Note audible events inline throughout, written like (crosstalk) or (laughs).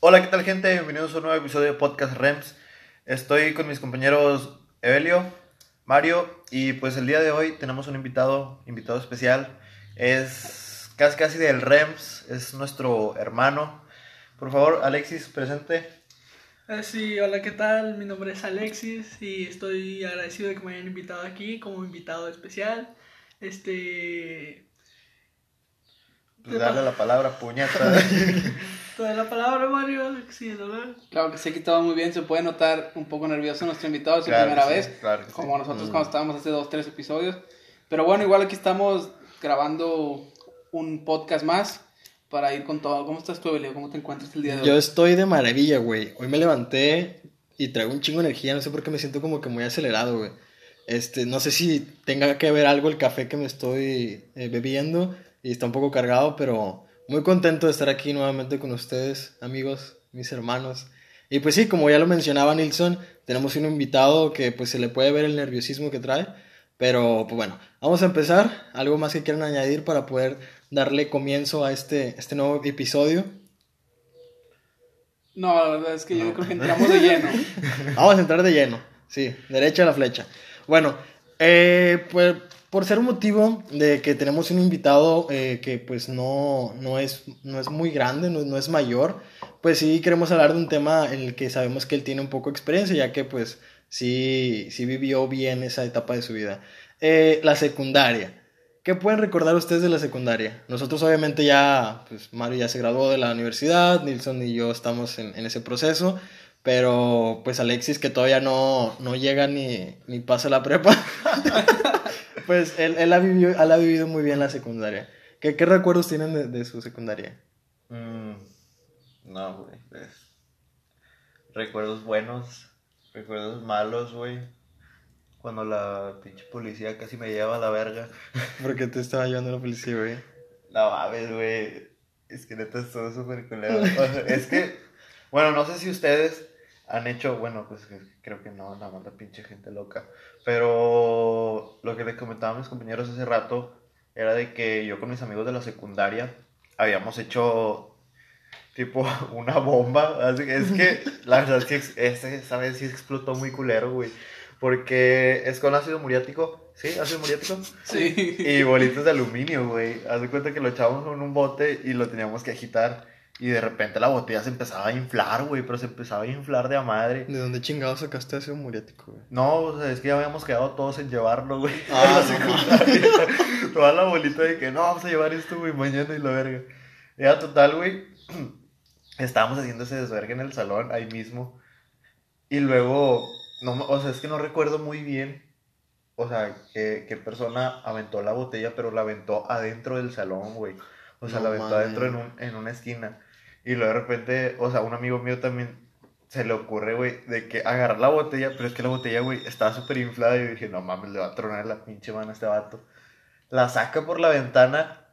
Hola, ¿qué tal gente? Bienvenidos a un nuevo episodio de Podcast REMS. Estoy con mis compañeros Evelio, Mario y pues el día de hoy tenemos un invitado, invitado especial. Es casi casi del REMS, es nuestro hermano. Por favor, Alexis, presente. Eh, Sí, hola, ¿qué tal? Mi nombre es Alexis y estoy agradecido de que me hayan invitado aquí como invitado especial. Este. Pues darle la palabra, (laughs) puñeta. Toda la palabra, Mario. Sí, ¿no? Claro que se ha quitado muy bien, se puede notar un poco nervioso nuestro invitado, es su Claro que primera sí, vez, claro que sí. como nosotros Mm. cuando estábamos hace dos, tres episodios. Pero bueno, igual aquí estamos grabando un podcast más para ir con todo. ¿Cómo estás tú, Evelio? ¿Cómo te encuentras el día de hoy? Yo estoy de maravilla, güey. Hoy me levanté y traigo un chingo de energía. No sé por qué me siento como que muy acelerado, güey. Este, no sé si tenga que ver algo el café que me estoy eh, bebiendo y está un poco cargado, pero muy contento de estar aquí nuevamente con ustedes, amigos, mis hermanos. Y pues sí, como ya lo mencionaba Nilsson, tenemos un invitado que pues se le puede ver el nerviosismo que trae. Pero pues bueno, vamos a empezar. ¿Algo más que quieran añadir para poder darle comienzo a este, este nuevo episodio? No, la verdad es que yo creo que entramos de lleno. (laughs) Vamos a entrar de lleno. Sí, derecha a la flecha. Bueno, eh, pues por ser un motivo de que tenemos un invitado eh, que pues no, no, es, no es muy grande, no, no es mayor, pues sí queremos hablar de un tema en el que sabemos que él tiene un poco de experiencia, ya que pues sí, sí vivió bien esa etapa de su vida. Eh, la secundaria. ¿Qué pueden recordar ustedes de la secundaria? Nosotros obviamente ya, pues Mario ya se graduó de la universidad, Nilsson y yo estamos en, en ese proceso, pero pues Alexis que todavía no, no llega ni, ni pasa la prepa, (laughs) pues él, él, ha vivido, él ha vivido muy bien la secundaria. ¿Qué, qué recuerdos tienen de, de su secundaria? Mm, no, güey. pues, Recuerdos buenos, recuerdos malos, güey. Cuando la pinche policía casi me lleva a la verga. (laughs) Porque te estaba llevando la policía, güey. No mames, güey. Es que neta estuvo súper culero. (laughs) Es que, bueno, no sé si ustedes han hecho, bueno, pues creo que no, nada más la pinche gente loca. Pero lo que les comentaba a mis compañeros hace rato era de que yo con mis amigos de la secundaria habíamos hecho tipo (laughs) una bomba. Así que es que (laughs) la verdad es que esa vez sí explotó muy culero, güey. Porque es con ácido muriático. ¿Sí? ¿Ácido muriático? Sí. Y bolitas de aluminio, güey. Haz de cuenta que lo echábamos en un bote y lo teníamos que agitar. Y de repente la botella se empezaba a inflar, güey. Pero se empezaba a inflar de a madre. ¿De dónde chingados sacaste ese muriático, güey? No, o sea, es que ya habíamos quedado todos en llevarlo, güey. Ah, (laughs) secundaria. Toda la bolita de que no, vamos a llevar esto, güey, mañana y la verga. Ya, total, güey. (clears throat) Estábamos haciendo ese desvergue en el salón, ahí mismo. Y luego, no, o sea, es que no recuerdo muy bien. O sea, qué, qué persona aventó la botella, pero la aventó adentro del salón, güey. O sea, No la aventó adentro en, un, en una esquina. Y luego de repente, o sea, un amigo mío también se le ocurre, güey, de que agarrar la botella, pero es que la botella, güey, estaba súper inflada. Y yo dije, no mames, le va a tronar la pinche mano a este vato. La saca por la ventana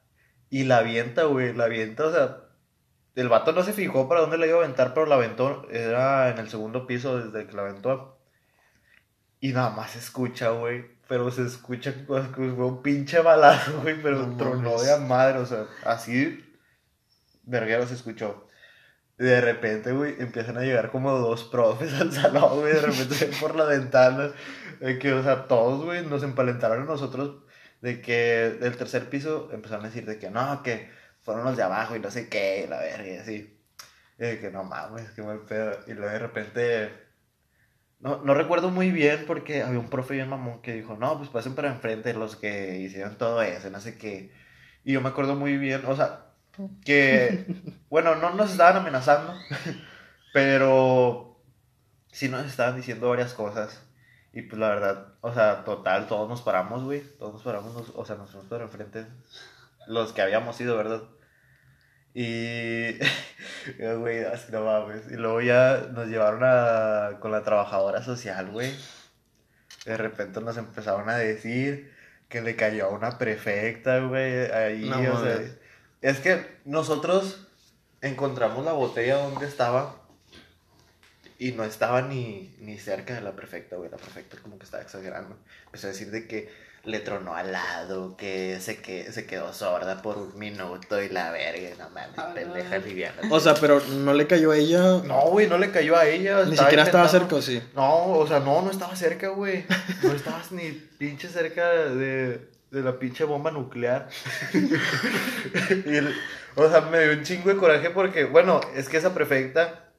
y la avienta, güey, la avienta, o sea, el vato no se fijó para dónde la iba a aventar, pero la aventó, era en el segundo piso desde que la aventó. Y nada más se escucha, güey, pero se escucha como como un pinche balazo, güey, pero No tronó de madre, o sea, así, verguero se escuchó. De repente, güey, empiezan a llegar como dos profes al salón, güey, de repente por la ventana, de que, o sea, todos, güey, nos empalentaron a nosotros, de que del tercer piso empezaron a decir de que no, que fueron los de abajo y no sé qué, la verga, y así. Y de que no mames, qué mal pedo. Y luego de repente, no, no recuerdo muy bien porque había un profe bien mamón que dijo, no, pues pasen para enfrente los que hicieron todo eso, no sé qué. Y yo me acuerdo muy bien, o sea, que, bueno, no nos estaban amenazando, pero sí nos estaban diciendo varias cosas. Y pues la verdad, o sea, total, todos nos paramos, güey. Todos nos paramos, nos- o sea, nos fuimos para enfrente. Los que habíamos ido, ¿verdad? Y, (laughs) güey, así no mames. Y luego ya nos llevaron a, con la trabajadora social, güey. De repente nos empezaron a decir que le cayó a una prefecta, güey, ahí, No o sea. Es que nosotros encontramos la botella donde estaba y no estaba ni, ni cerca de la prefecta, güey. La prefecta como que estaba exagerando. Empezó a decir de que le tronó al lado, que se, que se quedó sorda por un minuto y la verga, no mames, Ah, pendeja liviana. O sea, pero no le cayó a ella. No, güey, no le cayó a ella. Ni siquiera estaba cerca, ¿o sí? No, o sea, no, no estaba cerca, güey. No estabas ni pinche cerca de, de la pinche bomba nuclear. (laughs) Y el- o sea, me dio un chingo de coraje porque, bueno, es que esa prefecta,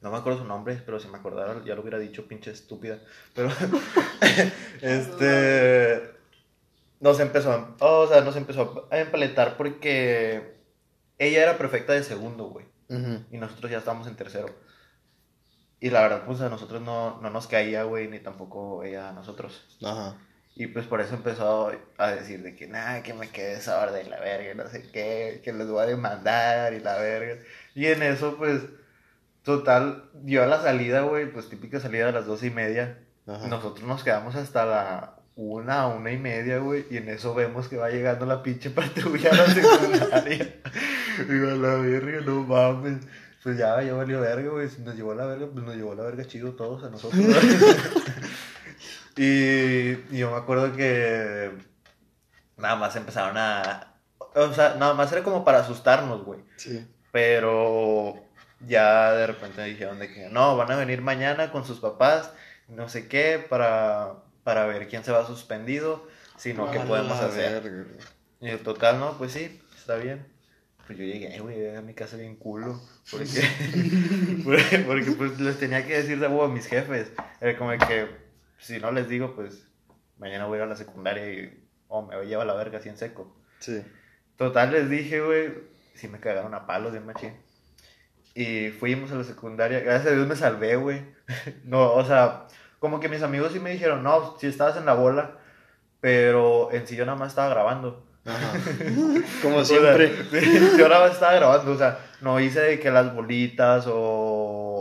no me acuerdo su nombre, pero si me acordara ya lo hubiera dicho, pinche estúpida. Pero, (laughs) este, nos empezó, o sea, nos empezó a empaletar porque ella era prefecta de segundo, güey y nosotros ya estábamos en tercero. Y la verdad, pues a nosotros no, no nos caía, güey, ni tampoco ella a nosotros. Ajá. Y pues por eso empezó a decir de que, nada, que me quede sorda y la verga, no sé qué, que les voy a demandar y la verga. Y en eso, pues, total, dio a la salida, güey, pues típica salida a las doce y media. Ajá. Nosotros nos quedamos hasta la una, una y media, güey, y en eso vemos que va llegando la pinche patrulla a la secundaria. (laughs) Digo, a la verga, no mames. Pues ya, ya valió verga, güey. Si nos llevó la verga, pues nos llevó la verga chido todos a nosotros. (laughs) y, y yo me acuerdo que nada más empezaron a... O sea, nada más era como para asustarnos, güey. Sí. Pero ya de repente dijeron de que no, van a venir mañana con sus papás, no sé qué, para, para ver quién se va suspendido, sino qué A podemos hacer. Y en total, no, pues sí, está bien. Pues yo llegué, güey, a mi casa bien culo. Porque, (laughs) porque, porque, pues les tenía que decir de huevo a mis jefes. Era como que, si no les digo, pues mañana voy a ir a la secundaria y, oh, me lleva la verga así en seco. Sí. Total, les dije, güey, sí me cagaron a palos de machín. Y fuimos a la secundaria, gracias a Dios me salvé, güey. (laughs) No, o sea, como que mis amigos sí me dijeron, no, sí estabas en la bola, pero en sí yo nada más estaba grabando. Ajá. (laughs) Como O sea, siempre. (laughs) yo nada más estaba grabando, o sea, no hice de que las bolitas o,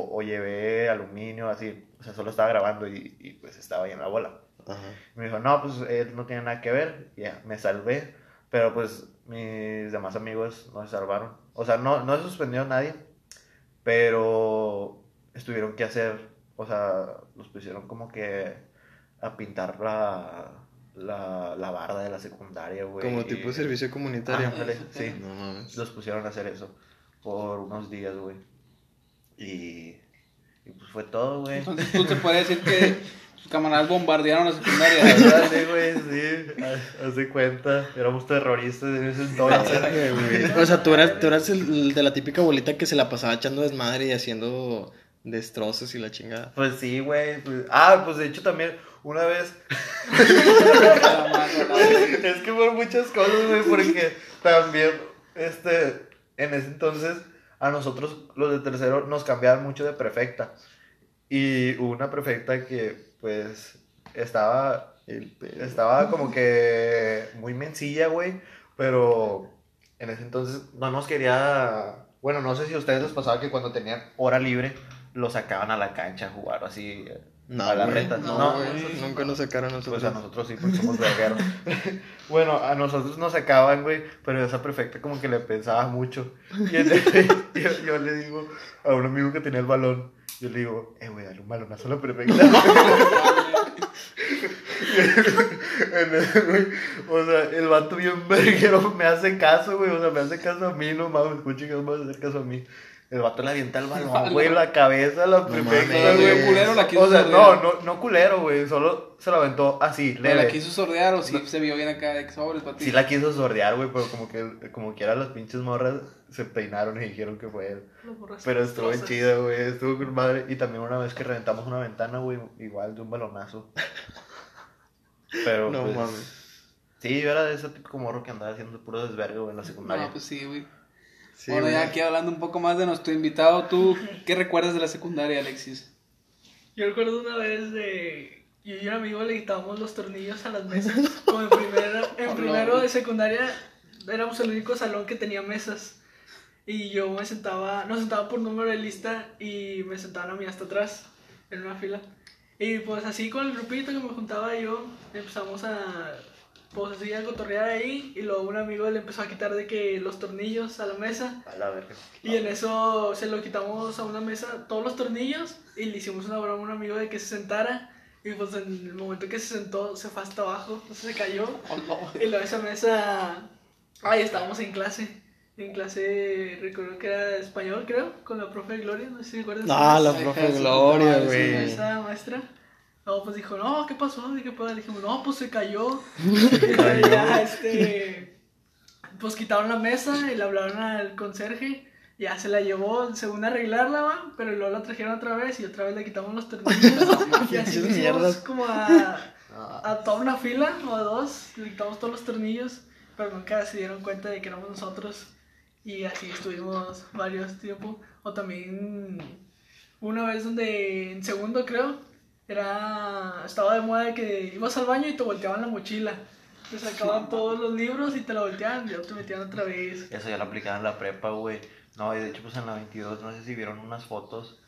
o llevé aluminio, así. O sea, solo estaba grabando y, y, pues estaba ahí en la bola. Ajá. Me dijo, no, pues él no tiene nada que ver. Ya, me salvé. Pero pues mis demás amigos no se salvaron. O sea, no, no se suspendió nadie. Pero estuvieron que hacer. O sea, los pusieron como que a pintar la, la, la barda de la secundaria, güey. Como tipo de servicio comunitario. Ah, sí. No mames. Los pusieron a hacer eso por unos días, güey. Y, y pues fue todo, güey. Entonces tú te podrías decir que (laughs) tus camaradas bombardearon la secundaria. Ándale, güey, sí. Haz- de cuenta. Éramos terroristas en ese entonces. (laughs) Güey. O sea, tú eras, tú eras el de la típica bolita que se la pasaba echando desmadre y haciendo destrozos y la chingada. Pues sí, güey. pues- Ah, pues de hecho también una vez. (laughs) es que fueron muchas cosas, güey, porque también, este, en ese entonces, a nosotros, los de tercero, nos cambiaban mucho de prefecta. Y hubo una prefecta que, pues, estaba, estaba como que muy mencilla, güey, pero en ese entonces no nos quería, bueno, no sé si a ustedes les pasaba que cuando tenían hora libre, lo sacaban a la cancha a jugar así. No, a la güey, reta. No, No, güey, nunca nos sacaron a nosotros. pues a nosotros sí, porque somos vergueros. (laughs) bueno, a nosotros nos sacaban, güey, pero esa prefecta como que le pensaba mucho. Y entonces, (laughs) yo, yo le digo a un amigo que tenía el balón, yo le digo, eh, güey, dale un balonazo a la prefecta. (laughs) O sea, el vato bien verguero me hace caso, güey, o sea, me hace caso a mí, no mames, escuchen que no me hacer caso a mí. El vato le avienta el (laughs) balón, güey, la cabeza la culero, la quiso O sea, sordear. no, no, no culero, güey, solo se lo aventó así, ¿Pero la leve. quiso sordear o sí se vio bien acá de sobres para ti? Sí la quiso sordear, güey, pero como que, como quiera las pinches morras se peinaron y dijeron que fue él. Pero estuvo chido, güey, estuvo con madre. Y también una vez que reventamos una ventana, güey, igual de un balonazo. (laughs) Pero, No pues, mames. Sí, yo era de ese tipo morro que andaba haciendo puro desvergue, güey, en la secundaria. No, pues sí, güey. Sí, bueno, ya aquí hablando un poco más de nuestro invitado, ¿tú qué recuerdas de la secundaria, Alexis? Yo recuerdo una vez de. Yo y un amigo le quitábamos los tornillos a las mesas. Como en (laughs) primero, en primero de secundaria éramos el único salón que tenía mesas. Y yo me sentaba, nos sentaba por número de lista y me sentaban a mí hasta atrás, en una fila. Y pues así con el grupito que me juntaba yo, empezamos a, pues así a cotorrear ahí. Y luego un amigo le empezó a quitar de que los tornillos a la mesa. A la verga. Y en eso se lo quitamos a una mesa todos los tornillos y le hicimos una broma a un amigo de que se sentara Y pues en el momento que se sentó, se fue hasta abajo, se cayó. (laughs) Oh, no. Y luego esa mesa. Ay, estábamos en clase. En clase, recuerdo que era de español, creo, con la profe Gloria, no sé si me acuerdas. Ah, la profe Gloria, no, güey. Esa maestra. No, pues dijo, no, ¿qué pasó? ¿De qué pedo? Le dijimos, no, pues se cayó. y luego (laughs) ya, este. Pues quitaron la mesa y le hablaron al conserje. Ya se la llevó según arreglarla, ¿va? pero luego la trajeron otra vez y otra vez le quitamos los tornillos. (laughs) y así hicimos como a, Ah, a toda una fila o a dos, le quitamos todos los tornillos, pero nunca se dieron cuenta de que éramos nosotros. Y así estuvimos varios tiempos. O también una vez donde en segundo creo, era estaba de moda de que ibas al baño y te volteaban la mochila. Te sacaban todos los libros y te la volteaban y ya te metían otra vez. Eso ya lo aplicaban en la prepa, güey. No, y de hecho, pues en la 22, no sé si vieron unas fotos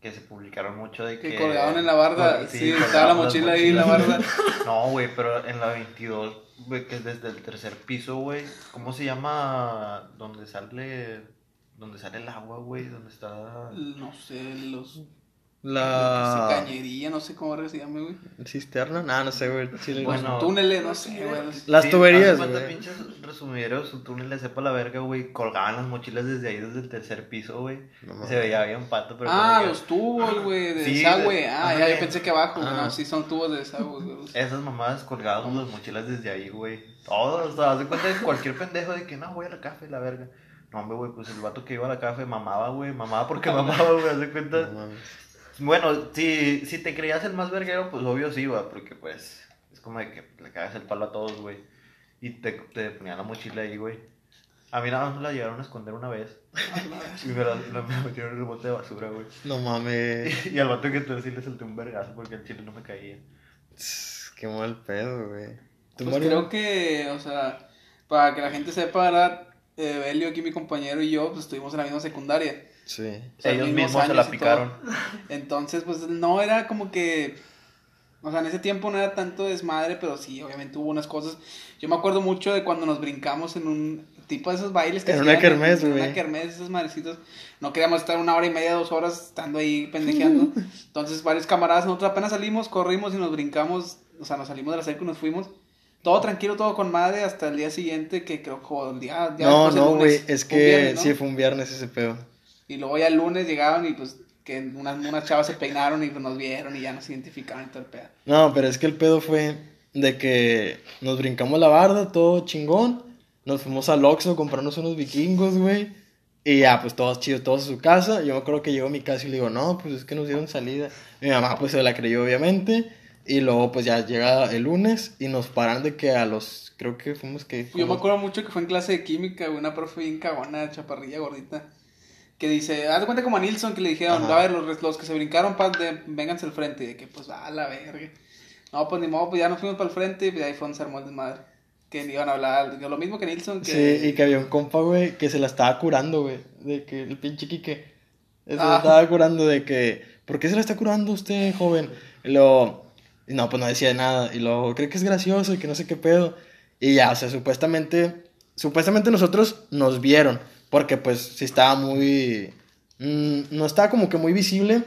que se publicaron mucho de que... Que colgaban en la barda. Sí, estaba la mochila ahí en la barda. (laughs) No, güey, pero en la 22, güey, que es desde el tercer piso, güey. ¿Cómo se llama? Donde sale... Donde sale el agua, güey, donde está... No sé, los. La Cañería, no sé cómo se llama, güey. cisterna, nah, no sé, güey. Sí, Bueno, Los túneles, no sé, güey. Las Sí, tuberías, hace güey. pinches resumideros, su túnel le sepa la verga, güey. Colgaban las mochilas desde ahí, desde el tercer piso, güey. No se veía bien pato, pero... Ah, como que- los tubos, güey, de Sí, desagüe. de- Ah, ajá. ya, yo pensé que abajo, güey. Ah. No, sí son tubos de desagüe, güey. Esas mamadas colgaban las mochilas desde ahí, güey. Todos, o sea, haz de cuenta de cualquier pendejo de que no, voy a la café, la verga. No, hombre, güey, pues el vato que iba a la café mamaba, güey, mamaba porque (laughs) mamaba, güey, haz de cuenta. No mames. Bueno, si, si te creías el más verguero, pues obvio sí, güey, porque pues es como de que le cagas el palo a todos, güey. Y te, te ponían la mochila ahí, güey. A mí nada más me la llegaron a esconder una vez. (laughs) Y me la, la- me metieron en el bote de basura, güey. No mames. (laughs) Y al vato que te sí le solté un vergazo porque el chile no me caía. Qué mal pedo, güey. ¿Tú, Pues creo que, o sea, para que la gente sepa, ¿verdad? Eh, Belio, aquí mi compañero y yo, pues estuvimos en la misma secundaria. Sí. O sea, Ellos mismos se la picaron. (laughs) Entonces, pues no era como que. O sea, en ese tiempo no era tanto desmadre, pero sí, obviamente hubo unas cosas. Yo me acuerdo mucho de cuando nos brincamos en un tipo de esos bailes que En hacían una kermés, En güey. una kermés, esos madrecitos. No queríamos estar una hora y media, dos horas estando ahí pendejeando. (laughs) Entonces, varios camaradas, nosotros apenas salimos, corrimos y nos brincamos. O sea, nos salimos de la cerca y nos fuimos. Todo tranquilo, todo con madre, hasta el día siguiente, que creo que el día. ya No, no, güey. Es que viernes, ¿no? sí fue un viernes ese pedo. Y luego ya el lunes llegaron y pues que unas, unas chavas se peinaron y pues nos vieron y ya nos identificaron y todo el pedo. No, pero es que el pedo fue de que nos brincamos la barda, todo chingón. Nos fuimos al Oxxo a comprarnos unos vikingos, güey. Y ya, pues todos chidos, todos a su casa. Yo me acuerdo que llego a mi casa y le digo, no, pues es que nos dieron salida. Mi mamá, pues se la creyó, obviamente. Y luego, pues ya llega el lunes y nos paran de que a los, creo que fuimos que... Yo me acuerdo mucho que fue en clase de química, una profe bien cagona, chaparrilla, gordita. Que dice, haz de cuenta como a Nilsson que le dijeron, Ajá. a ver, los, los que se brincaron, pa, de, vénganse al frente. Y de que, pues, a la verga. No, pues ni modo, pues ya nos fuimos para el frente y ahí fue un sermón de madre. Que iban a hablar, lo mismo que Nilsson, que... Sí, y que había un compa, güey, que se la estaba curando, güey. De que el pinche Quique. Se la Ah. estaba curando de que, ¿por qué se la está curando usted, joven? Y luego, y no, pues no decía nada. Y luego, cree que es gracioso y que no sé qué pedo. Y ya, o sea, supuestamente, supuestamente nosotros nos vieron. Porque pues sí estaba muy, mm, no estaba como que muy visible.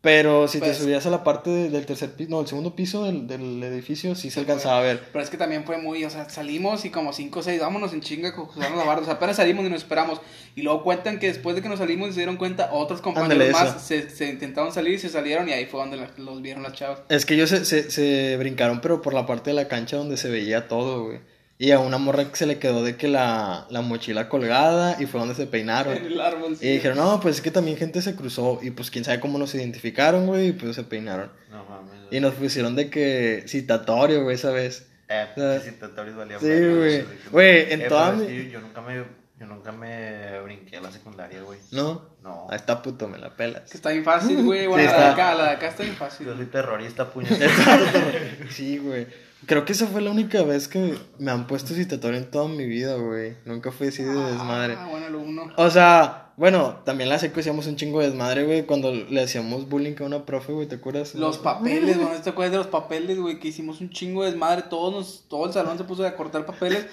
Pero si Pues- te subías a la parte de- del tercer piso, no, el segundo piso del, del edificio, sí se alcanzaba a ver. Pero es que también fue muy, o sea, salimos y como 5 o 6, vámonos en chinga con José la barra. O sea, apenas salimos y nos esperamos. Y luego cuentan que después de que nos salimos y se dieron cuenta, otros compañeros más se, se intentaron salir y se salieron y ahí fue donde la- los vieron las chavas. Es que ellos se, se, se brincaron, pero por la parte de la cancha donde se veía todo, güey. Y a una morra que se le quedó de que la, la mochila colgada y fue donde se peinaron. En el árbol. Y dijeron, no, pues es que también gente se cruzó y pues quién sabe cómo nos identificaron, güey, y pues se peinaron. No mames. Y nos pusieron de que citatorio, güey, esa vez. Eh, O sea, sí, citatorios valían sí, güey. Güey, en Eh, toda mi- yo nunca me, yo nunca me brinqué a la secundaria, güey. ¿No? No. Ahí está puto, me la pelas. Que está bien fácil, güey. Bueno, Sí, la de acá, la de acá está bien fácil. Yo soy terrorista, puñetero. (laughs) Sí, güey. Creo que esa fue la única vez que me han puesto citatorio en toda mi vida, güey. Nunca fui así de desmadre. Ah, buen alumno. O sea, bueno, también la seco hacíamos un chingo de desmadre, güey, cuando le hacíamos bullying a una profe, güey, ¿te acuerdas? Los papeles, güey, ¿te acuerdas de los papeles, güey? Que hicimos un chingo de desmadre, todos nos, todo el salón se puso a cortar papeles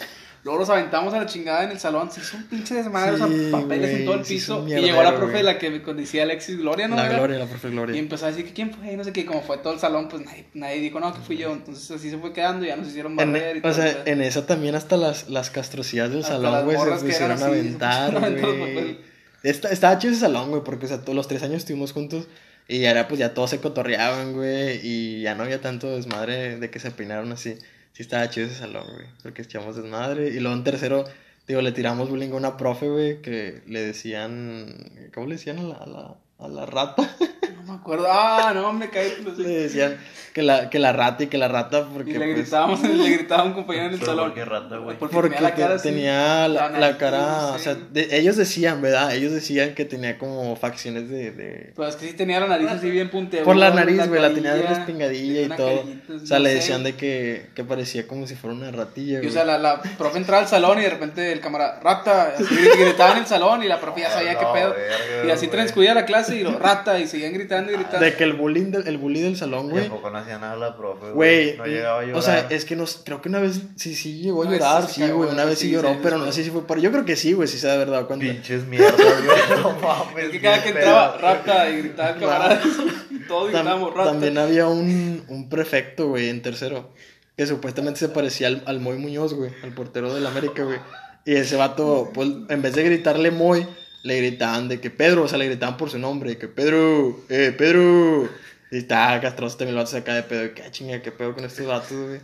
Luego los aventamos a la chingada en el salón. Se hizo un pinche desmadre, Sí, o sea, papeles en todo el piso. Y llegó la profe, güey. la que me decía Alexis Gloria, ¿no? La? Gloria, la profe Y Gloria. empezó a decir que quién fue, y no sé qué, como fue todo el salón, pues nadie, nadie dijo, no, que fui yo. Entonces así se fue quedando y ya nos hicieron En- barrer y o todo. sea, ¿verdad? en esa también hasta las, las castrosidades del Hasta salón, güey, se pusieron a aventar, (laughs) güey. Estaba chido ese salón, güey, porque, o sea, todos los tres años estuvimos juntos y ahora, pues, ya todos se cotorreaban, güey, y ya no había tanto desmadre de que se peinaron así. Sí estaba chido ese salón, güey, porque echamos desmadre. Y luego en tercero, digo, le tiramos bullying a una profe, güey, que le decían... ¿Cómo le decían la, a la, a la rata? (laughs) No me acuerdo. Ah, no, me caí. pues, le sí. decían que la, que la rata y que la rata porque... Y le pues, gritábamos, (laughs) le gritaba a un compañero en el salón. ¿por qué rata, güey? Porque, Porque tenía la cara te- así. tenía la, la la nariz, cara, sí. o sea, de- ellos decían, ¿verdad? Ellos decían que tenía como facciones de... de- Pero es que sí tenía la nariz así bien punteada. Por la nariz, güey, la tenía respingadilla y todo. O sea, no le sé. decían de que, que parecía como si fuera una ratilla, Y güey. o sea, la, la profe entraba al salón y de repente el cámara, rata, así grit- gritaba en el salón y la profe ya (laughs) sabía qué No, pedo. verga, Y así transcurría la clase y lo, rata, y seguían gritando y gritando. De que el bullying del, el bully del salón, güey. tampoco no hacía nada la profe, Güey, No llegaba a llorar. o sea, es que nos, creo que una vez sí, sí llegó a llorar, sí se sí, güey, una vez sí sí, lloró, sí, pero no sé si fue por, yo creo que sí, güey, sí se ha de verdad cuando, Pinches mierdas, güey. (laughs) No mames. Es que cada que entraba, rata, y gritaba el camarada. Y (laughs) todos gritábamos, rata. También había un, un prefecto, güey, en tercero, que supuestamente se parecía al, al Moy Muñoz, güey, al portero del América, güey. Y ese vato, pues, en vez de gritarle Moy, le gritaban de que Pedro, o sea, le gritaban por su nombre, que Pedro, eh, Pedro. Y estaba castroso también vato se acá de pedo, que "Ah, chinga, qué pedo con estos vatos, güey.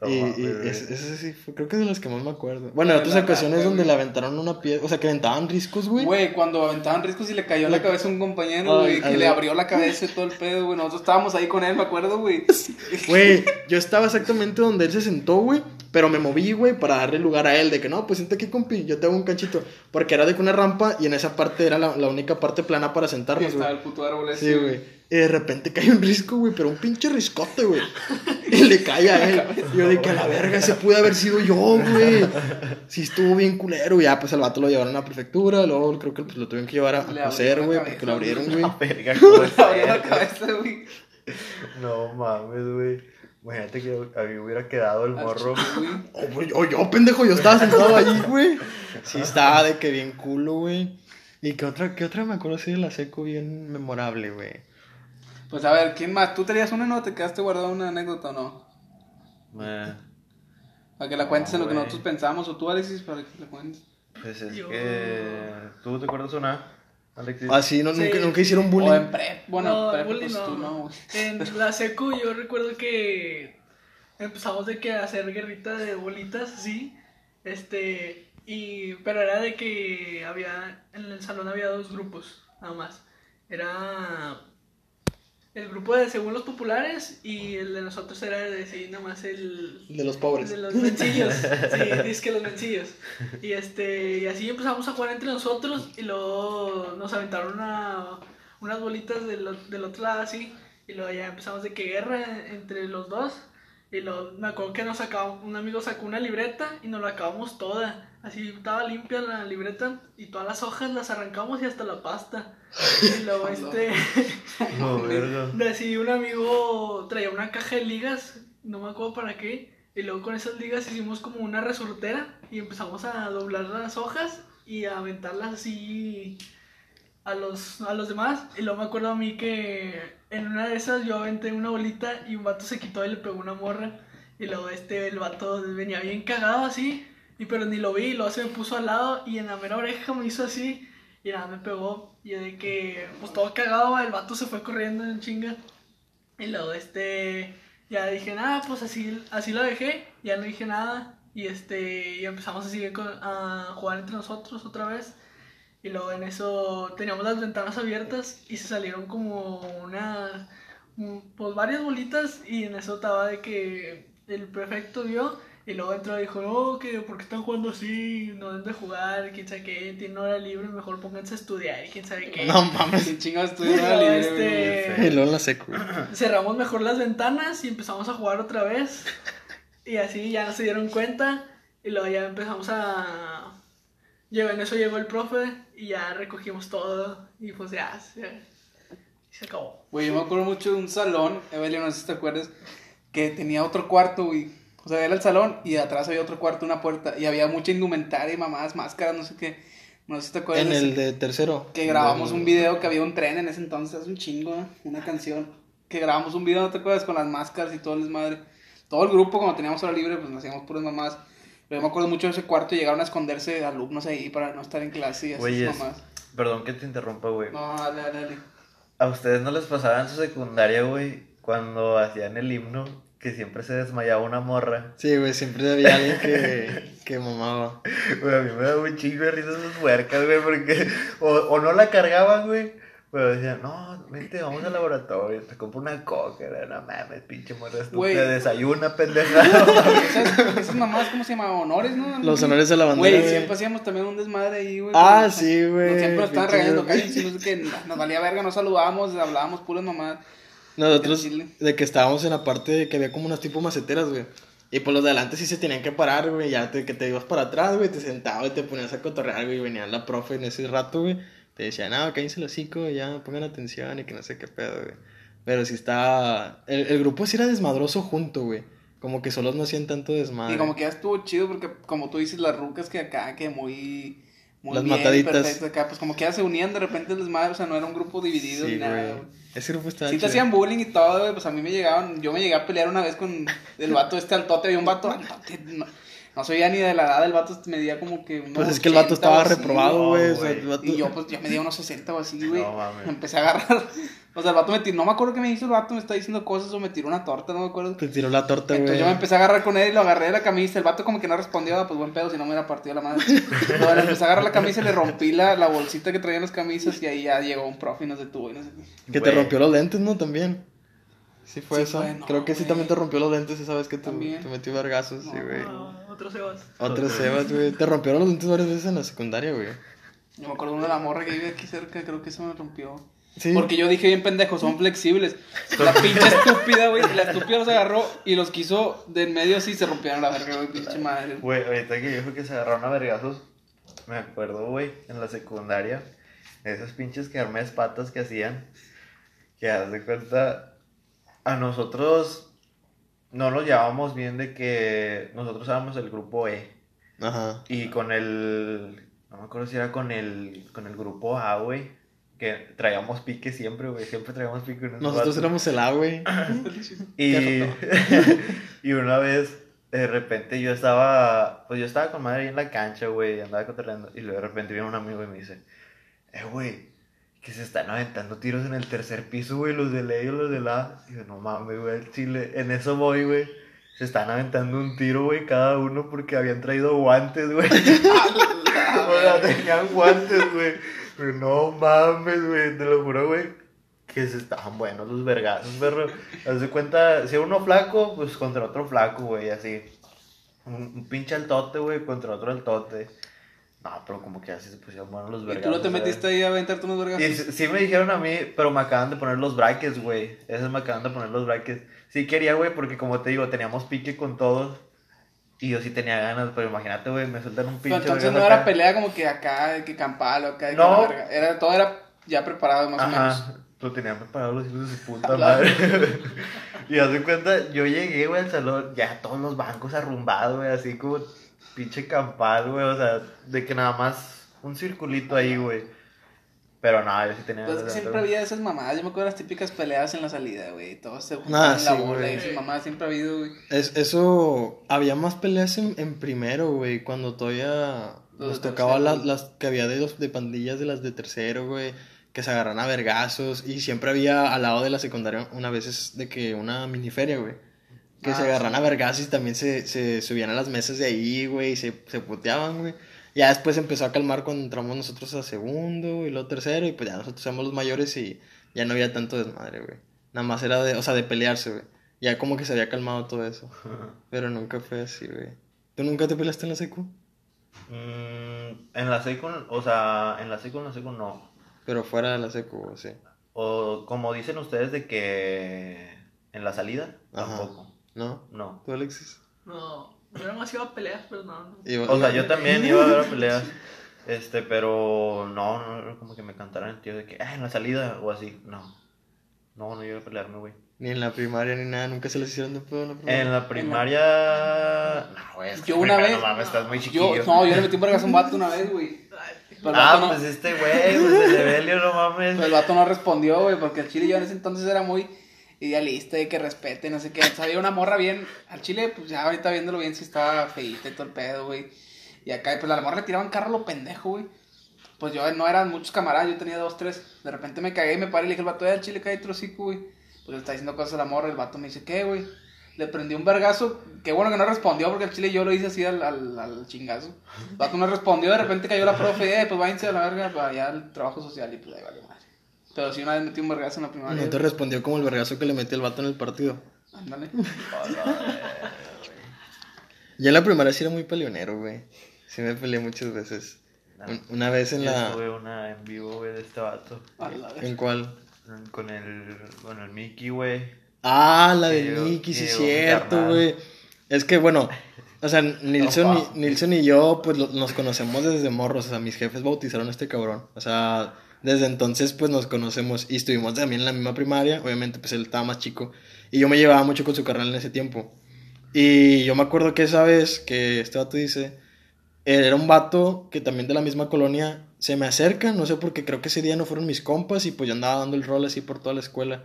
No Y, y ese sí fue, creo que es de los que más me acuerdo. Bueno, en otras ocasiones donde güey. le aventaron una piedra, o sea, que aventaban riscos, güey. Güey, cuando aventaban riscos y le cayó en la cabeza a un compañero, Ay, güey, que le abrió la cabeza y todo el pedo, güey. Nosotros estábamos ahí con él, me acuerdo, güey. (laughs) Güey, yo estaba exactamente donde él se sentó, güey. Pero me moví, güey, para darle lugar a él. De que no, pues siente aquí, compi. Yo te hago un canchito. Porque era de que una rampa y en esa parte era la, la única parte plana para Y sentarnos, estaba güey. el puto árbol ese. Sí, güey. Y de repente cae un risco, güey, pero un pinche riscote, güey. Y le cae a (laughs) él. Y yo de que a la verga, ese pude haber sido yo, güey. Sí, estuvo bien culero. Ya, pues al vato lo llevaron a la prefectura. Luego creo que pues, lo tuvieron que llevar a, a coser, güey, porque lo abrieron, güey. güey. (laughs) No mames, güey. Imagínate que a mí hubiera quedado el morro. güey. (laughs) Oh, güey, oh, yo, pendejo, yo estaba sentado ahí, güey. Sí, estaba de que bien culo, güey. ¿Y qué otra, qué otra me acuerdo así de la seco bien memorable, güey? Pues a ver, ¿quién más? ¿Tú tenías una o no? ¿Te quedaste guardado una anécdota o no? Eh, Para que la cuentes en lo que nosotros pensamos, o tú, Alexis, para que la cuentes. pues es Yo- que. ¿Tú te acuerdas una, Alexis? Así, no, Sí. nunca, nunca hicieron O en bullying. prep, bueno, no, prep, bullying pues no. tú no. En la secu yo recuerdo que empezamos de que a hacer guerrita de bolitas, sí. Este, y pero era de que había en el salón había dos grupos, nada más. Era el grupo de según los populares y el de nosotros era de sí, nada más el De los pobres. de los mencillos, (laughs) sí, es que los mencillos. Y este, y así empezamos a jugar entre nosotros y luego nos aventaron una, unas bolitas del, del otro lado así. Y luego ya empezamos de que guerra entre los dos. Y luego me acuerdo que nos sacaba, un amigo sacó una libreta y nos la acabamos toda. Así estaba limpia la libreta y todas las hojas las arrancamos y hasta la pasta. Y luego (laughs) este, No, (laughs) verga. así un amigo traía una caja de ligas, no me acuerdo para qué, y luego con esas ligas hicimos como una resortera y empezamos a doblar las hojas y a aventarlas así a los, a los demás. Y luego me acuerdo a mí que en una de esas yo aventé una bolita y un vato se quitó y le pegó una morra. Y luego este, el vato venía bien cagado así, y pero ni lo vi, luego se me puso al lado y en la mera oreja me hizo así. Y nada, me pegó. Y de que, pues todo cagado, el vato se fue corriendo en chinga. Y luego, este, ya dije, nada, pues así, así lo dejé. Ya no dije nada. Y este, y empezamos así a jugar entre nosotros otra vez. Y luego en eso teníamos las ventanas abiertas y se salieron como unas, pues varias bolitas. Y en eso estaba de que el prefecto vio. Y luego entró y dijo, no, que ¿por qué están jugando así? No deben de jugar, quién sabe qué, tienen hora libre, mejor pónganse a estudiar y quién sabe qué. No mames. Y estuvieron luego, libre, este. Y luego la güey. (clears throat) cerramos mejor las ventanas y empezamos a jugar otra vez. Y así ya no se dieron cuenta. Y luego ya empezamos a. Llegó, en eso llegó el profe y ya recogimos todo. Y pues ya se, se acabó. Güey, yo me acuerdo mucho de un salón, Evelio, no sé si te acuerdas, que tenía otro cuarto, güey. O sea, era el salón y atrás había otro cuarto, una puerta. Y había mucha indumentaria y mamadas, máscaras, no sé qué. No sé si te acuerdas. En el de tercero. Que grabamos Del- un video que había un tren en ese entonces, un chingo, ¿eh? una canción. Que grabamos un video, ¿no te acuerdas? Con las máscaras y todo el desmadre. Todo el grupo, cuando teníamos hora libre, pues nos hacíamos puras mamás. Pero yo me acuerdo mucho de ese cuarto y llegaron a esconderse alumnos ahí para no estar en clase y así Güeyes, mamás. perdón que te interrumpa, güey. No, dale, dale, dale. ¿A ustedes no les pasaba en su secundaria, güey, cuando hacían el himno, que siempre se desmayaba una morra? Sí, güey, siempre había alguien que, que mamaba. Güey, a mí me da un chingo de risa esas puercas, güey, porque o, o no la cargaban, güey, pero decían, no, vente, vamos al laboratorio, te compro una coca, no mames, pinche morra estúpida, desayuna, pendeja. (laughs) Esas, esas mamás, ¿cómo se llama? Honores, ¿no? Los honores de la bandera. Güey, siempre hacíamos también un desmadre ahí, güey. Ah, sí, güey, Siempre nos estaban regañando, güey. cállense, no sé qué. Nos valía verga, no saludábamos, hablábamos puras mamás. Nosotros, de que estábamos en la parte de que había como unas tipo maceteras, güey. Y pues los de adelante sí se tenían que parar, güey. Ya te, que te ibas para atrás, güey. Te sentabas y te ponías a cotorrear, güey. Y venía la profe en ese rato, güey. Te decía, no, cállense el hocico, ya, pongan atención y que no sé qué pedo, güey. Pero sí está... El, el grupo sí era desmadroso junto, güey. Como que solos no hacían tanto desmadre. Y como que ya estuvo chido porque, como tú dices, las rucas que acá, que muy... Muy Las bien, mataditas. perfecto acá, pues como que ya se unían de repente el desmadre, o sea, no era un grupo dividido Sí, ni nada, güey. Ese grupo estaba Sí te chido. hacían bullying y todo, güey, pues a mí me llegaban, yo me llegué a pelear una vez con el vato este altote, había un vato altote, no, no soy ya ni de la edad del vato, medía como que unos Pues es que el vato 80 estaba así, reprobado, no, güey. o sea, güey. el vato- Y yo, pues, yo medía unos 60 o así, güey. No, mames. me empecé a agarrar. (laughs) O sea, el vato me tiró, no me acuerdo qué me hizo el vato, me está diciendo cosas o me tiró una torta, no me acuerdo. Te tiró la torta, güey. Entonces yo me empecé a agarrar con él y lo agarré de la camisa. El vato como que no respondió, ah, pues buen pedo, si no me hubiera partido la madre. (laughs) Pero le empecé a agarrar la camisa y le rompí la, la bolsita que traían las camisas y ahí ya llegó un profe y nos detuvo y no sé qué. Que te rompió los lentes, ¿no? También. Sí fue Sí eso. fue, no, Creo que sí también te rompió los lentes esa vez que te, También. te metió vergazos, sí, No, güey. Otro Sebas. Otro Sebas, güey. Te rompieron los lentes varias veces en la secundaria, güey. Yo me acuerdo de una de la morra que vive aquí cerca, creo que eso me rompió. Sí. Porque yo dije bien pendejo, son flexibles. La pinche estúpida, güey. La estúpida los agarró y los quiso de en medio así y se rompieron la verga, güey, pinche madre. Güey, ahorita que dijo que se agarraron a vergazos, me acuerdo, güey, en la secundaria, esas pinches carmes patas que hacían, que haz de cuenta, a nosotros no nos llevábamos bien de que nosotros éramos el grupo E, Ajá. y con el, no me acuerdo si era con el, con el grupo A, güey, que traíamos pique siempre, güey, siempre traíamos pique Nosotros vatos. éramos el A, güey. (laughs) Y, (laughs) y una vez, de repente yo estaba, pues yo estaba con madre ahí en la cancha, güey, andaba cotorreando. Y luego de repente viene un amigo y me dice, eh, güey, que se están aventando tiros en el tercer piso, güey, los del E y los del A. Y yo, no mames, güey, el chile. En eso voy, güey. Se están aventando un tiro, güey, cada uno porque habían traído guantes, güey. (laughs) (laughs) o sea, tenían guantes, güey. Pero no mames, güey, te lo juro, güey. Que se estaban buenos los vergazos, perro. Haz de cuenta, si uno flaco, pues contra otro flaco, güey, así. Un, un pinche altote, güey, contra otro altote. No, pero como que así se pusieron buenos los Y vergazos. tú no te metiste ahí a aventarte unos vergas. Y sí sí me dijeron a mí, pero me acaban de poner los brackets, güey. Esos me acaban de poner los brackets. Sí quería, güey, porque como te digo, teníamos pique con todos. Y yo sí tenía ganas, pero imagínate, güey, me sueltan un Pero pinche. entonces no era acá. pelea como que acá, de que campal o acá, de que No. la verga. Era, todo era ya preparado más o menos. Ajá, lo tenían preparado los hijos de su puta madre. (laughs) y haz de cuenta, yo llegué, güey, al salón, ya todos los bancos arrumbados, güey, así como pinche campal, güey, o sea, de que nada más un circulito ahí, güey. Pero nada, yo sí tenía Pues es que siempre hacer- había esas mamadas. Yo me acuerdo de las típicas peleas en la salida, güey. Todos se juntaban Ah, en la sí, bola y siempre ha habido, güey. Es, eso, había más peleas en, en primero, güey, cuando todavía Los nos tocaba tercero. las, las que había de los de pandillas de las de tercero, güey, que se agarran a vergazos y siempre había al lado de la secundaria una vez es de que una miniferia, güey, que Ah, se agarran sí. a vergazos y también se, se subían a las mesas de ahí, güey, y se, se puteaban, güey. Ya después empezó a calmar cuando entramos nosotros a segundo y luego tercero y pues ya nosotros éramos los mayores y ya no había tanto desmadre, güey. Nada más era de, o sea, de pelearse, güey. Ya como que se había calmado todo eso. Pero nunca fue así, güey. ¿Tú nunca te peleaste en la secu? Mm, en la secu, o sea, en la secu, en la secu no. Pero fuera de la secu, sí. O como dicen ustedes de que en la salida, Ajá. tampoco. ¿No? No. ¿Tú, Alexis? No, yo nada más iba a peleas, pero no. no. Iba- O sea, iba- yo (laughs) también iba a ver a peleas. Este, pero no, no era como que me cantaran el tío de que, ah, en la salida o así, no. No, no llegué a pelearme, güey. Ni en la primaria ni nada, nunca se les hicieron de pedo en la primaria. En la primaria. No, güey, es que Yo una vez- No mames, estás muy chiquillo. Yo, no, yo le metí un vergazo a un vato una vez, güey. Ah, no- pues este güey, pues el Evelio, no mames. Pero el vato no respondió, güey, porque el chile yo en ese entonces era muy idealista y que respete, no sé qué. Había una morra bien. Al chile, pues ya ahorita viéndolo bien, sí estaba feíta y todo el pedo, güey. Y acá, pues a la morra le tiraban carro a lo pendejo, güey. Pues yo no eran muchos camaradas, yo tenía dos, tres. De repente me cagué y me paré y le dije al vato, "Eh, al chile cae trocico, güey. Pues le está diciendo cosas a la morra, el vato me dice, ¿qué, güey? Le prendí un vergazo, qué bueno que no respondió porque el chile yo lo hice así al, al, al chingazo. El vato no respondió, de repente cayó la profe, eh, pues váyanse a la verga para allá al trabajo social y pues ahí vale madre. Pero sí una vez metí un vergazo en la primaria. No te respondió como el vergazo que le metió el vato en el partido. Ándale. (laughs) Yo en la primaria sí era muy peleonero, güey. Sí me peleé muchas veces. Una vez en Yo la... tuve una en vivo, güey, de este vato. ¿En cuál? Con el, con el Mickey, güey. Ah, la de Nicky, sí es cierto, güey. Es que, bueno, o sea, Nilson, No, y, Nilson y yo, pues lo- nos conocemos desde morros. O sea, mis jefes bautizaron a este cabrón. O sea, desde entonces, pues nos conocemos y estuvimos también en la misma primaria. Obviamente, pues él estaba más chico. Y yo me llevaba mucho con su carnal en ese tiempo. Y yo me acuerdo que esa vez que este vato dice, era un vato que también de la misma colonia se me acerca, no sé por qué, creo que ese día no fueron mis compas y pues yo andaba dando el rol así por toda la escuela.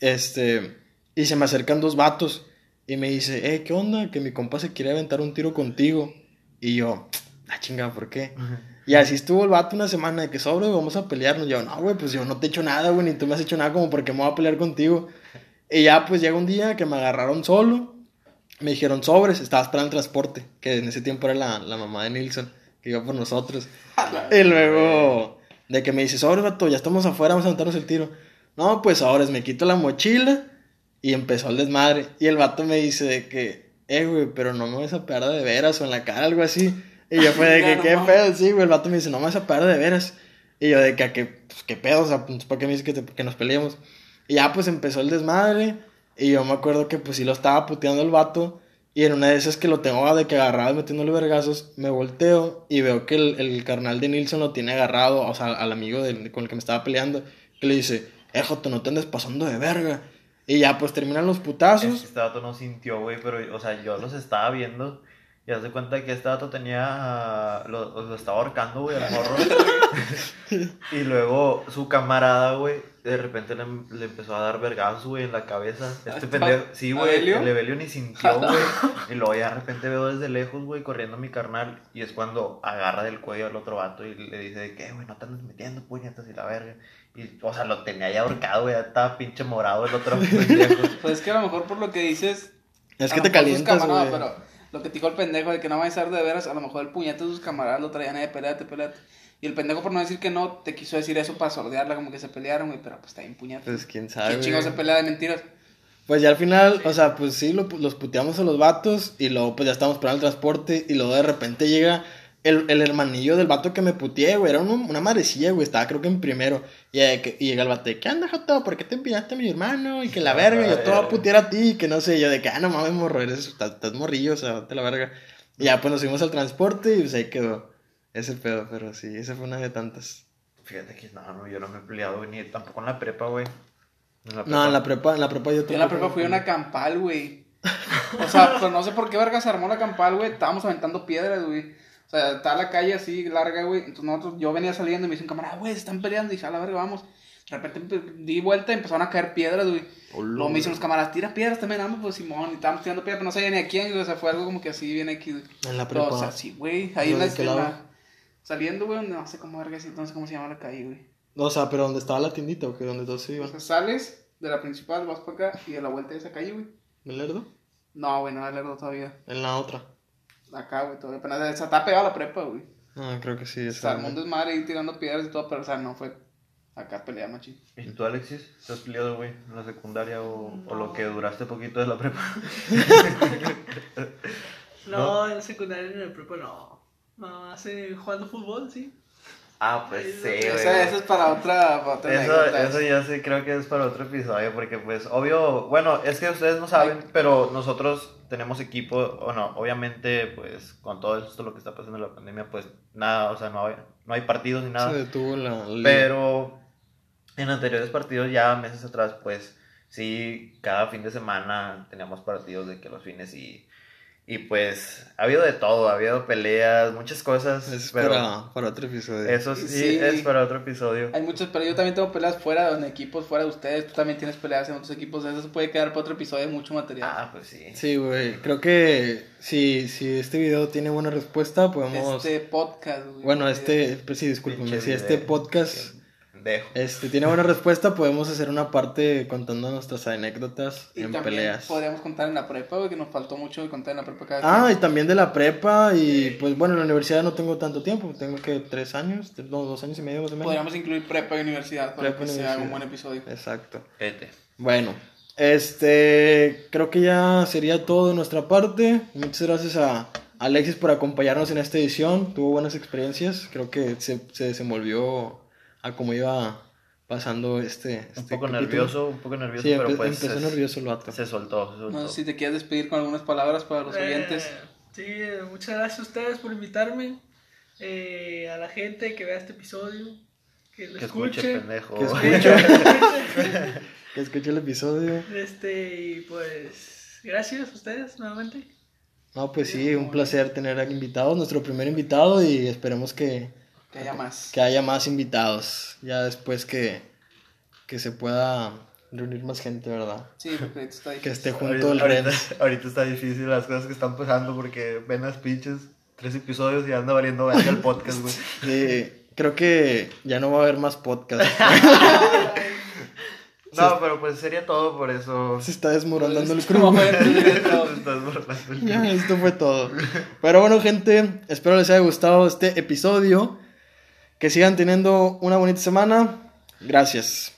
Este, y se me acercan dos vatos y me dice, eh, ¿qué onda? Que mi compa se quiere aventar un tiro contigo. Y yo, ah, chinga, ¿por qué? Y así estuvo el vato una semana de que sobre, vamos a pelearnos. Yo, no, güey, pues yo no te he hecho nada, güey, ni tú me has hecho nada como porque me voy a pelear contigo. Y ya, pues llega un día que me agarraron solo. Me dijeron sobres, estaba esperando el transporte, que en ese tiempo era la, la mamá de Nilsson, que iba por nosotros. (laughs) Y luego, de que me dice, sobres, vato, ya estamos afuera, vamos a aventarnos el tiro. No, pues ahora me quito la mochila y empezó el desmadre. Y el vato me dice de que, eh, güey, pero no me vas a pegar de veras o en la cara, algo así. Y yo fue de (laughs) que, ¿qué pedo? Sí, güey, el vato me dice, no me vas a pegar de veras. Y yo de que, ¿a qué, pues, qué pedo? O sea, pues, ¿para qué me dices que, te- que nos peleemos? Y ya, pues empezó el desmadre. Y yo me acuerdo que, pues sí lo estaba puteando el vato. Y en una de esas que lo tengo de que agarrado y metiéndole vergazos, me volteo y veo que el, el carnal de Nilsson lo tiene agarrado, o sea, al amigo del- con el que me estaba peleando, que le dice, eh, Joto, no te andes pasando de verga. Y ya, pues terminan los putazos. este vato no sintió, güey, pero, o sea, yo los estaba viendo y haz de cuenta que este vato tenía, lo, lo estaba ahorcando, güey, al morro. (laughs) y luego su camarada, güey, de repente le, le empezó a dar vergazos, güey, en la cabeza. Este ¿Este pendejo, sí, güey, el Evelio ni sintió, (laughs) güey. Y luego ya de repente veo desde lejos, güey, corriendo a mi carnal. Y es cuando agarra del cuello al otro vato y le dice de que, güey, no te andes metiendo puñetas y la verga. Y, o sea, lo tenía ya ahorcado, güey, ya estaba pinche morado el otro (laughs) pendejo. Pues es que a lo mejor por lo que dices. Es que te calientas, güey. pero lo que te dijo el pendejo de que no va a ser de veras, a lo mejor el puñete de sus camaradas lo traían de peleate, peleate. Y el pendejo, por no decir que no, te quiso decir eso para sordearla, como que se pelearon, güey, pero pues está bien puñete. Pues quién sabe. ¿Quién chingo se pelea de mentiras? Pues ya al final, o sea, pues sí, lo- los puteamos a los vatos y luego pues ya estamos esperando el transporte y luego de repente llega el, el hermanillo del vato que me puteé, güey, era uno- una madrecilla, güey, estaba creo que en primero y, eh, que- y llega el vato de, ¿qué onda, Joto? ¿Por qué te empinaste a mi hermano? Y que la verga, yo te voy a putear a ti, y que no sé, yo de que, ah, no mames, morro, eres, estás, estás morrillo, o sea, te la verga. Y ya pues nos fuimos al transporte y pues ahí quedó ese pedo, pero sí, esa fue una de tantas. Fíjate que no, no, yo no me he peleado, güey, ni tampoco en la prepa, güey. En la No, en la prepa, en la prepa yo Yo en la tampoco- prepa fui a una campal, güey. O sea, pues no sé por qué verga se armó la campal, güey. Estábamos aventando piedras, güey. O sea, está la calle así larga, güey. Entonces nosotros, yo venía saliendo y me dicen, camarada, güey, se están peleando. Y dije, a la verga, vamos. De repente empe- di vuelta y empezaron a caer piedras, güey. Luego me dicen los camaradas, tira piedras también, vamos, pues Simón. Y estábamos tirando piedras, pero no sabía ni a quién, güey. O sea, fue algo como que así, bien aquí, güey. En la Pero, prepa. o sea, sí, güey. Ahí en ¿Pero la, de lado? Saliendo, güey, no sé cómo verga, no sé cómo se llama la calle, güey. O sea, pero ¿dónde estaba la tiendita o que donde todos se O iban? sea, sales de la principal, vas para acá y a la vuelta de esa calle, güey. ¿En Lerdo? No, güey, no, Lerdo todavía. En la otra. Acá, güey, todavía. Apenas se está pegado a la prepa, güey. Ah, creo que sí. O sea, el mundo es madre y tirando piedras y todo, pero, o sea, no fue acá pelea, machín. ¿Y tú, Alexis? ¿Te has peleado, güey, en la secundaria o, o lo que duraste poquito de la prepa? (laughs) (laughs) No, en secundaria en el prepa no. No, hace jugando fútbol, sí. Ah, pues sí, güey. Esa, esa es para otra, para otra Eso, eso ya sí creo que es para otro episodio, porque pues obvio, bueno, es que ustedes no saben, pero nosotros tenemos equipo, o no, obviamente pues con todo esto lo que está pasando en la pandemia, pues nada, o sea, no hay, no hay partidos ni nada. Se detuvo la. Pero En anteriores partidos, ya meses atrás, pues sí, cada fin de semana teníamos partidos de que los fines y, y pues ha habido de todo, ha habido peleas, muchas cosas. Es pero para, para otro episodio. eso sí, Sí. es para otro episodio. Hay muchos, pero yo también tengo peleas fuera, en equipos fuera de ustedes. Tú también tienes peleas en otros equipos. Eso se puede quedar para otro episodio, mucho material. Ah, pues sí. Sí, güey. Creo que si, si este video tiene buena respuesta, podemos. este podcast, güey. Bueno, este. Pues sí, discúlpeme. Pinche Si este podcast Dejo. este, tiene buena respuesta, podemos hacer una parte contando nuestras anécdotas Y en también peleas. podríamos contar en la prepa, güey, que nos faltó mucho contar en la prepa cada Ah, y también de la prepa. Y pues bueno, en la universidad no tengo tanto tiempo. Tengo que tres años, tres- no, dos años y medio más o menos. Podríamos incluir prepa y universidad para Prepa que sea un universidad. buen episodio. Exacto. Vete. Bueno, este, creo que ya sería todo de nuestra parte. Muchas gracias a Alexis por acompañarnos en esta edición. Tuvo buenas experiencias. Creo que se, se desenvolvió a cómo iba pasando este. Un este poco capítulo. nervioso, un poco nervioso, Sí, pero empe- pues. empezó es- nervioso el vato. Se soltó, se soltó. No sé si te quieres despedir con algunas palabras para los Eh, oyentes. Sí, muchas gracias a ustedes por invitarme. eh, a la gente que vea este episodio, que lo que escuche, escuche. pendejo. Que que (laughs) escuche. (laughs) Que escuche el episodio. este, y pues, gracias a ustedes nuevamente. No, pues sí, un placer tener aquí invitados. Nuestro primer invitado y esperemos que, Que haya más. que haya más invitados. Ya después que, que se pueda reunir más gente, ¿verdad? Sí, porque esto está Que difícil. esté junto el ahorita, ahorita está difícil las cosas que están pasando porque ven las pinches tres episodios y anda valiendo verga el podcast, güey. (laughs) Sí, creo que ya no va a haber más podcast. (laughs) (laughs) No, pero pues sería todo por eso. Se está desmoronando el el- Ya, esto fue todo. Pero bueno, gente, espero les haya gustado este episodio. Que sigan teniendo una bonita semana. Gracias.